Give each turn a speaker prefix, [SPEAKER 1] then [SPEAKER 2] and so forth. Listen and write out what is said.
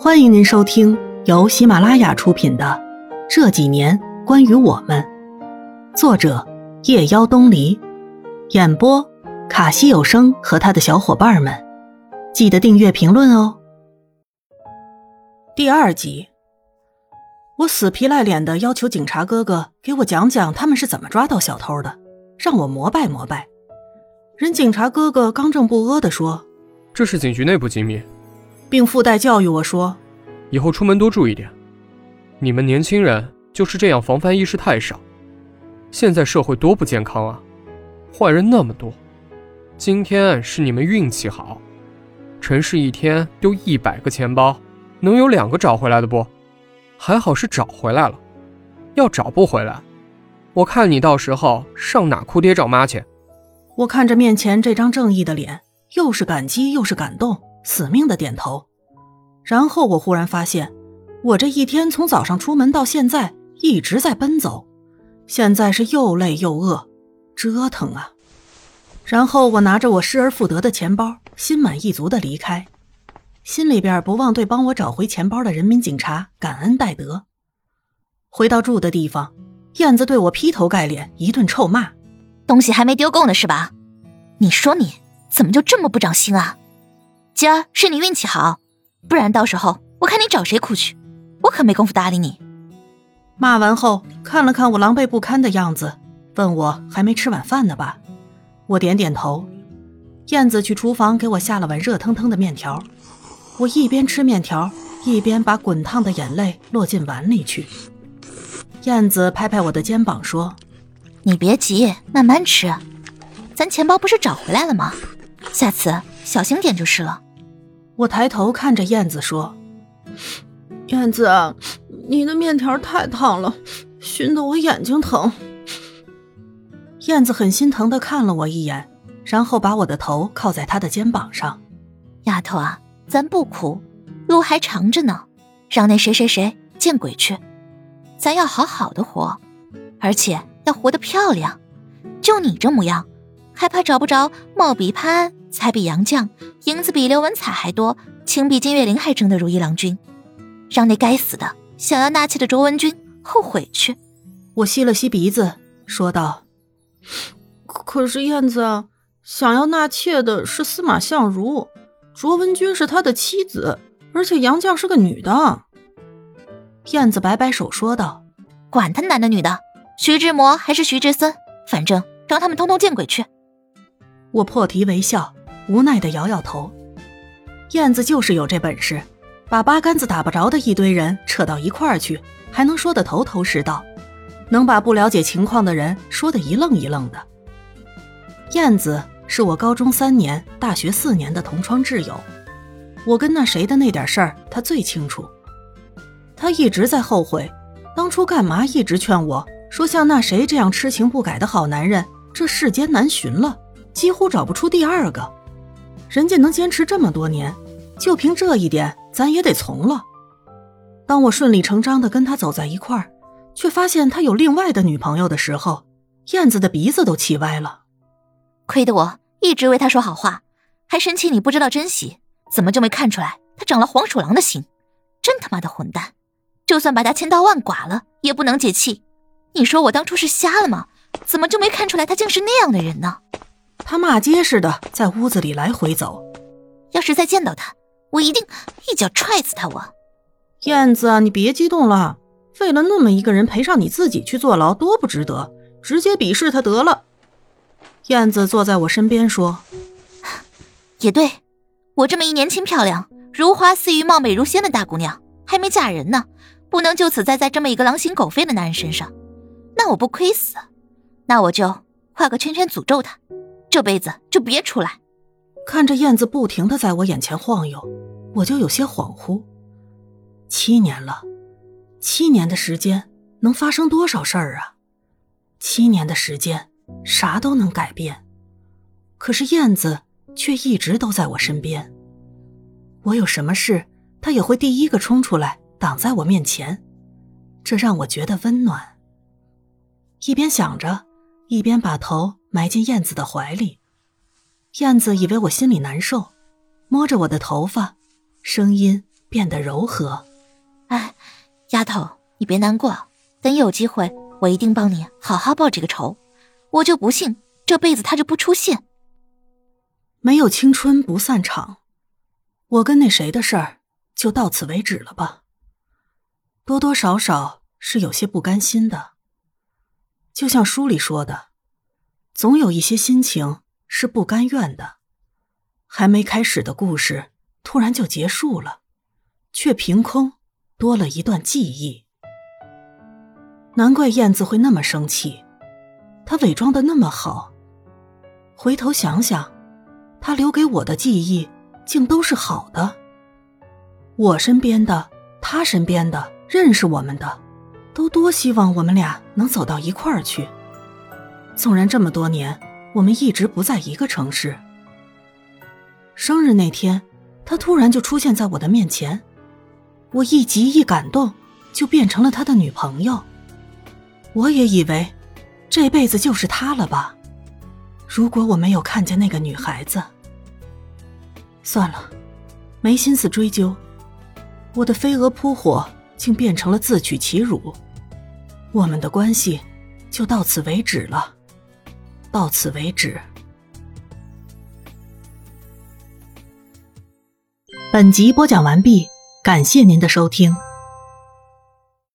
[SPEAKER 1] 欢迎您收听由喜马拉雅出品的《这几年关于我们》，作者夜妖东篱，演播卡西有声和他的小伙伴们。记得订阅、评论哦。第二集，我死皮赖脸的要求警察哥哥给我讲讲他们是怎么抓到小偷的，让我膜拜膜拜。人警察哥哥刚正不阿的说：“
[SPEAKER 2] 这是警局内部机密。”
[SPEAKER 1] 并附带教育我说：“
[SPEAKER 2] 以后出门多注意点。你们年轻人就是这样，防范意识太少。现在社会多不健康啊，坏人那么多。今天是你们运气好，陈氏一天丢一百个钱包，能有两个找回来的不？还好是找回来了，要找不回来，我看你到时候上哪哭爹找妈去。”
[SPEAKER 1] 我看着面前这张正义的脸，又是感激又是感动。死命的点头，然后我忽然发现，我这一天从早上出门到现在一直在奔走，现在是又累又饿，折腾啊！然后我拿着我失而复得的钱包，心满意足的离开，心里边不忘对帮我找回钱包的人民警察感恩戴德。回到住的地方，燕子对我劈头盖脸一顿臭骂：“
[SPEAKER 3] 东西还没丢够呢，是吧？你说你怎么就这么不长心啊？”今儿是你运气好，不然到时候我看你找谁哭去，我可没工夫搭理你。
[SPEAKER 1] 骂完后，看了看我狼狈不堪的样子，问我还没吃晚饭呢吧？我点点头。燕子去厨房给我下了碗热腾腾的面条，我一边吃面条，一边把滚烫的眼泪落进碗里去。燕子拍拍我的肩膀说：“
[SPEAKER 3] 你别急，慢慢吃。咱钱包不是找回来了吗？下次小心点就是了。”
[SPEAKER 1] 我抬头看着燕子说：“
[SPEAKER 4] 燕子，你的面条太烫了，熏得我眼睛疼。”
[SPEAKER 1] 燕子很心疼的看了我一眼，然后把我的头靠在他的肩膀上。
[SPEAKER 3] 丫头啊，咱不哭，路还长着呢，让那谁谁谁见鬼去！咱要好好的活，而且要活得漂亮。就你这模样，还怕找不着貌比潘？才比杨绛，银子比刘文彩还多，情比金岳霖还争得如意郎君，让那该死的想要纳妾的卓文君后悔去。
[SPEAKER 1] 我吸了吸鼻子，说道：“
[SPEAKER 4] 可是燕子啊想要纳妾的是司马相如，卓文君是他的妻子，而且杨绛是个女的。”
[SPEAKER 1] 燕子摆摆手说道：“
[SPEAKER 3] 管他男的女的，徐志摩还是徐志森，反正让他们通通见鬼去。”
[SPEAKER 1] 我破涕为笑。无奈的摇摇头，燕子就是有这本事，把八竿子打不着的一堆人扯到一块儿去，还能说得头头是道，能把不了解情况的人说得一愣一愣的。燕子是我高中三年、大学四年的同窗挚友，我跟那谁的那点事儿，他最清楚。他一直在后悔，当初干嘛一直劝我说，像那谁这样痴情不改的好男人，这世间难寻了，几乎找不出第二个。人家能坚持这么多年，就凭这一点，咱也得从了。当我顺理成章的跟他走在一块儿，却发现他有另外的女朋友的时候，燕子的鼻子都气歪了。
[SPEAKER 3] 亏得我一直为他说好话，还生气你不知道珍惜，怎么就没看出来他长了黄鼠狼的心？真他妈的混蛋！就算把他千刀万剐了，也不能解气。你说我当初是瞎了吗？怎么就没看出来他竟是那样的人呢？
[SPEAKER 1] 他骂街似的在屋子里来回走。
[SPEAKER 3] 要是再见到他，我一定一脚踹死他！我，
[SPEAKER 1] 燕子，你别激动了。为了那么一个人赔上你自己去坐牢，多不值得！直接鄙视他得了。燕子坐在我身边说：“
[SPEAKER 3] 也对，我这么一年轻漂亮、如花似玉、貌美如仙的大姑娘，还没嫁人呢，不能就此栽在这么一个狼心狗肺的男人身上。那我不亏死？那我就画个圈圈诅咒他。”这辈子就别出来！
[SPEAKER 1] 看着燕子不停的在我眼前晃悠，我就有些恍惚。七年了，七年的时间能发生多少事儿啊？七年的时间，啥都能改变。可是燕子却一直都在我身边。我有什么事，她也会第一个冲出来挡在我面前，这让我觉得温暖。一边想着，一边把头。埋进燕子的怀里，燕子以为我心里难受，摸着我的头发，声音变得柔和。
[SPEAKER 3] 哎，丫头，你别难过，等有机会，我一定帮你好好报这个仇。我就不信这辈子他就不出现。
[SPEAKER 1] 没有青春不散场，我跟那谁的事儿就到此为止了吧。多多少少是有些不甘心的，就像书里说的，总有一些心情是不甘愿的。还没开始的故事，突然就结束了，却凭空多了一段记忆。难怪燕子会那么生气，她伪装的那么好。回头想想，她留给我的记忆竟都是好的。我身边的，他身边的，认识我们的，都多希望我们俩能走到一块儿去。纵然这么多年，我们一直不在一个城市。生日那天，他突然就出现在我的面前，我一急一感动，就变成了他的女朋友。我也以为这辈子就是他了吧。如果我没有看见那个女孩子，算了，没心思追究。我的飞蛾扑火竟变成了自取其辱，我们的关系就到此为止了，到此为止。本集播讲完毕，感谢您的收听。